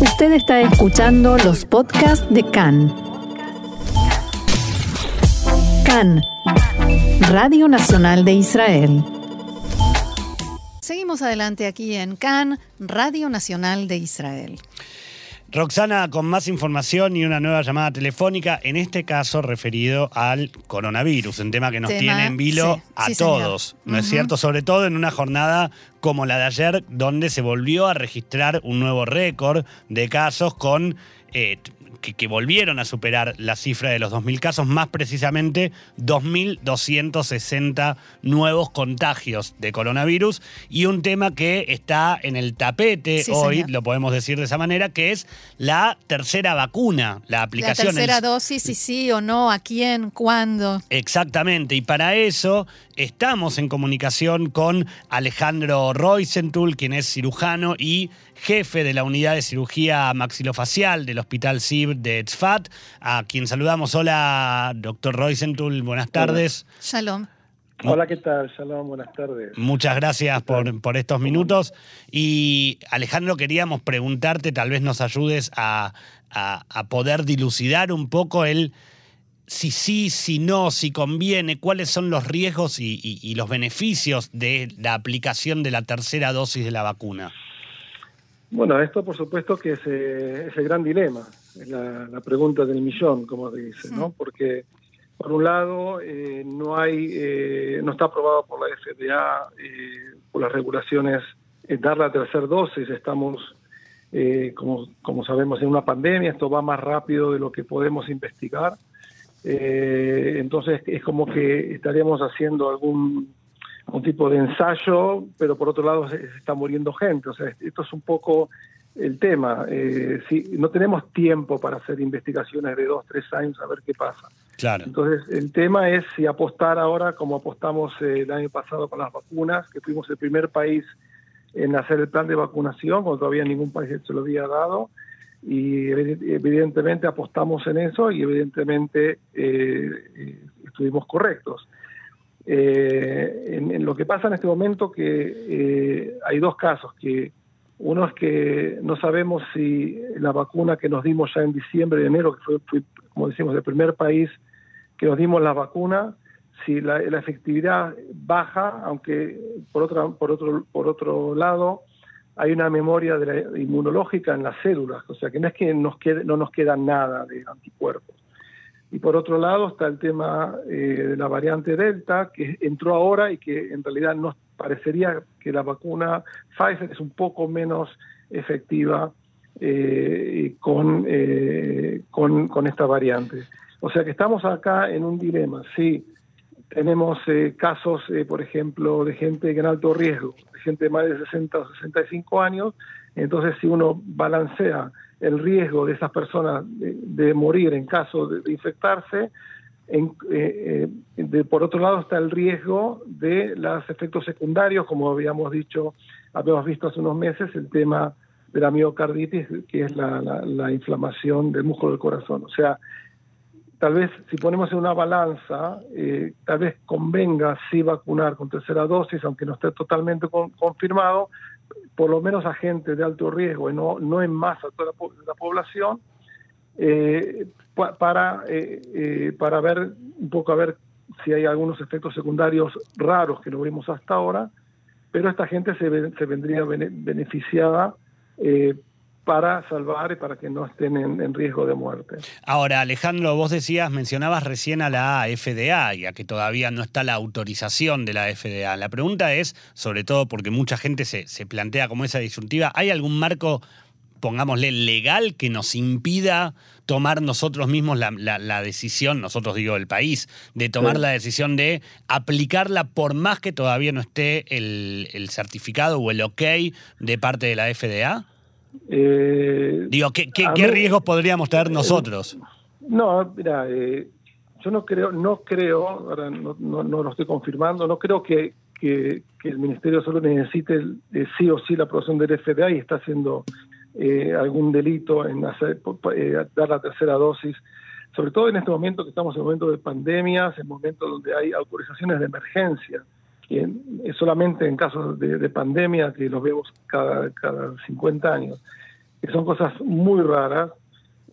Usted está escuchando los podcasts de CAN. CAN, Radio Nacional de Israel. Seguimos adelante aquí en CAN, Radio Nacional de Israel. Roxana, con más información y una nueva llamada telefónica, en este caso referido al coronavirus, un tema que nos tiene en vilo a todos, ¿no es cierto? Sobre todo en una jornada como la de ayer, donde se volvió a registrar un nuevo récord de casos con eh, que, volvieron a superar la cifra de los 2.000 casos, más precisamente 2.260 nuevos contagios de coronavirus y un tema que está en el tapete hoy, lo podemos decir de esa manera, que es la tercera vacuna, la aplicación. La tercera dosis, sí, sí o no, a quién, cuándo. Exactamente, y para eso estamos en comunicación con Alejandro Roisentul, quien es cirujano y jefe de la unidad de cirugía maxilofacial del Hospital CIB de Tzfat, a quien saludamos. Hola, doctor Roisentul, buenas tardes. Shalom. Hola, ¿qué tal? Shalom, buenas tardes. Muchas gracias por, por, estos minutos. Y Alejandro, queríamos preguntarte, tal vez nos ayudes a, a, poder dilucidar un poco el si sí, si no, si conviene, cuáles son los riesgos y, y los beneficios de la aplicación de la tercera dosis de la vacuna. Bueno, esto por supuesto que es, eh, el gran dilema, es la, pregunta del millón, como dice, ¿no? Porque por un lado eh, no hay, eh, no está aprobado por la FDA, por las regulaciones, dar la tercera dosis. Estamos, como, como sabemos, en una pandemia. Esto va más rápido de lo que podemos investigar. entonces es como que estaríamos haciendo algún un tipo de ensayo, pero por otro lado se, está muriendo gente. O sea, esto es un poco el tema. Eh, si, no tenemos tiempo para hacer investigaciones de dos, tres años a ver qué pasa. Claro. Entonces, el tema es si apostar ahora, como apostamos eh, el año pasado con las vacunas, que fuimos el primer país en hacer el plan de vacunación, cuando todavía ningún país se lo había dado, y evidentemente apostamos en eso y evidentemente eh estuvimos correctos. Eh, en, lo que pasa en este momento que eh, hay dos casos, que uno es que no sabemos si la vacuna que nos dimos ya en diciembre enero, que fue, como decimos, el primer país que nos dimos la vacuna, si la, efectividad baja, aunque por, otra, por, otro, por otro lado hay una memoria inmunológica en las células, o sea que no es que nos quede, no nos queda nada de anticuerpos. Y por otro lado está el tema eh, de la variante Delta, que entró ahora y que en realidad nos parecería que la vacuna Pfizer es un poco menos efectiva eh, con, eh, con, con, esta variante. O sea que estamos acá en un dilema. Sí, tenemos casos, por ejemplo, de gente en alto riesgo, de gente de más de 60 o 65 años. Entonces, si uno balancea el riesgo de esas personas de, morir en caso de, infectarse. Eh, eh, por otro lado está el riesgo de los efectos secundarios, como habíamos dicho, habíamos visto hace unos meses, el tema de la miocarditis, que es la, inflamación del músculo del corazón. O sea, tal vez si ponemos en una balanza, eh, tal vez convenga sí vacunar con tercera dosis, aunque no esté totalmente confirmado, por lo menos a gente de alto riesgo y no, no en masa toda la, población, eh, para, eh, eh, para ver un poco a ver si hay algunos efectos secundarios raros que no vimos hasta ahora, pero esta gente se, se vendría beneficiada para salvar y para que no estén en, riesgo de muerte. Ahora, Alejandro, vos decías, mencionabas recién a la FDA, ya que todavía no está la autorización de la FDA. La pregunta es, sobre todo porque mucha gente se, se plantea como esa disyuntiva, ¿hay algún marco, pongámosle, legal que nos impida tomar nosotros mismos la, decisión, nosotros digo el país, de tomar la decisión de aplicarla por más que todavía no esté el, el certificado o el ok de parte de la FDA? Eh, Digo, ¿qué, qué, riesgos podríamos tener nosotros? No, mira, eh, yo no creo, no creo, ahora no, no, lo estoy confirmando, no creo que, que, el Ministerio Salud necesite eh, sí o sí la aprobación del FDA y está haciendo algún delito en hacer, dar la tercera dosis, sobre todo en este momento que estamos en momento de pandemias, en momentos donde hay autorizaciones de emergencia solamente en casos de, pandemia que los vemos cada, cada 50 años. que son cosas muy raras.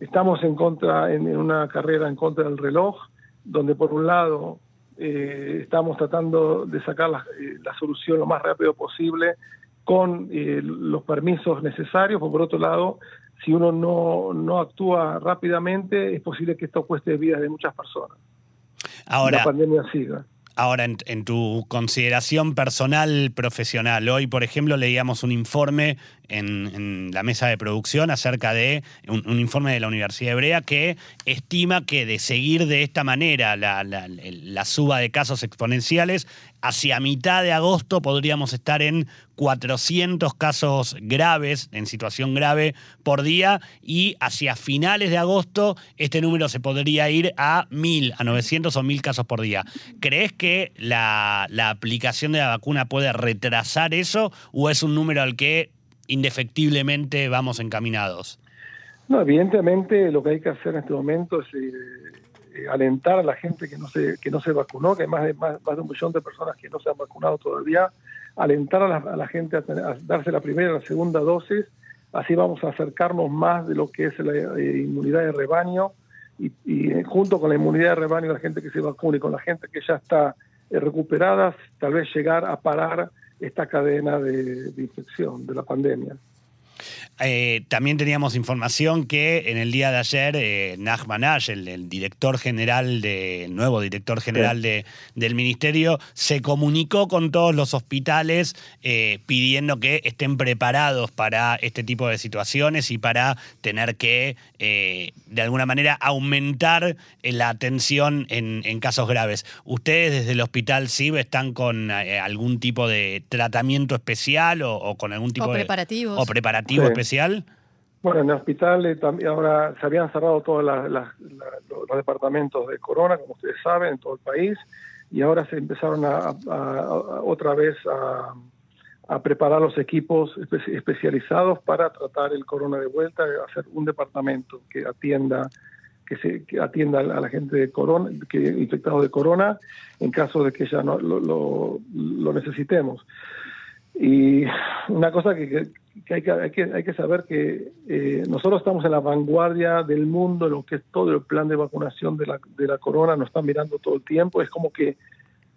Estamos en contra, en, una carrera en contra del reloj, donde por un lado eh, estamos tratando de sacar la, la, solución lo más rápido posible con los permisos necesarios, por otro lado si uno no, no actúa rápidamente, es posible que esto cueste vidas de muchas personas. Ahora, la pandemia siga. Ahora, en, tu consideración personal, profesional, hoy, por ejemplo, leíamos un informe en, la mesa de producción acerca de un, informe de la Universidad Hebrea que estima que de seguir de esta manera la, la, suba de casos exponenciales, hacia mitad de agosto podríamos estar en 400 casos graves, en situación grave por día, y hacia finales de agosto este número se podría ir a 1000, a 900 o 1000 casos por día. ¿Crees que la, la aplicación de la vacuna puede retrasar eso o es un número al que indefectiblemente vamos encaminados? No, evidentemente lo que hay que hacer en este momento es eh, eh, alentar a la gente que no se que no se vacunó, que hay más de más, de un millón de personas que no se han vacunado todavía, alentar a la, gente a, darse la primera y la segunda dosis, así vamos a acercarnos más de lo que es la eh, inmunidad de rebaño y, junto con la inmunidad de rebaño la gente que se vacune con la gente que ya está recuperada, tal vez llegar a parar esta cadena de, infección de la pandemia. Eh, también teníamos información que en el día de ayer eh, el, director general de, nuevo director general de, del ministerio, se comunicó con todos los hospitales eh, pidiendo que estén preparados para este tipo de situaciones y para tener que eh, de alguna manera aumentar la atención en, en, casos graves. ¿Ustedes desde el hospital CIB están con algún tipo de tratamiento especial o, con algún tipo de o especial? Bueno, en el hospital eh, también ahora se habían cerrado todos los departamentos de corona, como ustedes saben, en todo el país, y ahora se empezaron a, otra vez a, preparar los equipos especializados para tratar el corona de vuelta, hacer un departamento que atienda que se atienda a la gente de corona, que infectados de corona, en caso de que ya no lo, lo necesitemos. Y una cosa que, que hay que, hay que, hay que saber que eh, nosotros estamos en la vanguardia del mundo en lo que es todo el plan de vacunación de la, de la corona, nos están mirando todo el tiempo, es como que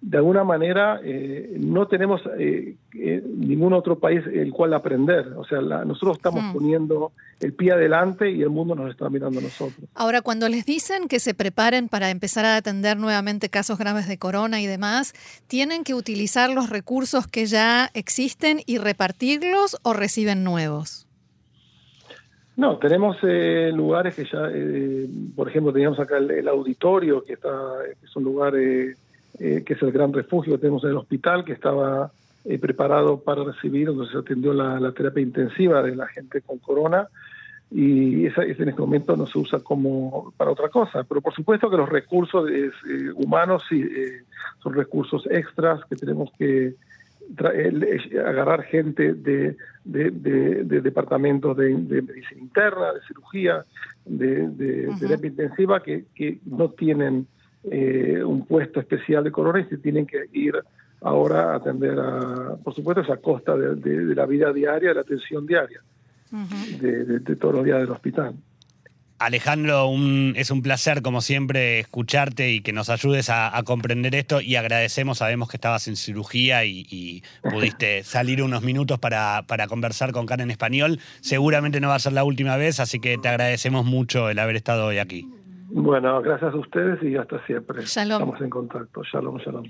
de alguna manera eh, no tenemos eh, eh, ningún otro país el cual aprender. O sea, nosotros estamos poniendo el pie adelante y el mundo nos está mirando a nosotros. Ahora, cuando les dicen que se preparen para empezar a atender nuevamente casos graves de corona y demás, ¿tienen que utilizar los recursos que ya existen y repartirlos o reciben nuevos? No, tenemos lugares que ya, por ejemplo, teníamos acá el, auditorio, que, está, que es un lugar eh, que es el gran refugio que tenemos en el hospital, que estaba eh, preparado para recibir, donde se atendió la, terapia intensiva de la gente con corona, y esa, en este momento no se usa como para otra cosa. Pero por supuesto que los recursos eh, humanos sí, son recursos extras que tenemos que agarrar gente de, de, departamentos de, medicina interna, de cirugía, de, terapia intensiva que, que no tienen eh, un puesto especial de corona y se tienen que ir ahora a atender a, por supuesto, esa costa de, la vida diaria, de la atención diaria, de, todos los días del hospital. Alejandro, es un placer, como siempre, escucharte y que nos ayudes a, comprender esto y agradecemos, sabemos que estabas en cirugía y, pudiste salir unos minutos para, para, conversar con Karen en español. Seguramente no va a ser la última vez, así que te agradecemos mucho el haber estado hoy aquí. Bueno, gracias a ustedes y hasta siempre. Estamos en contacto. Shalom, shalom.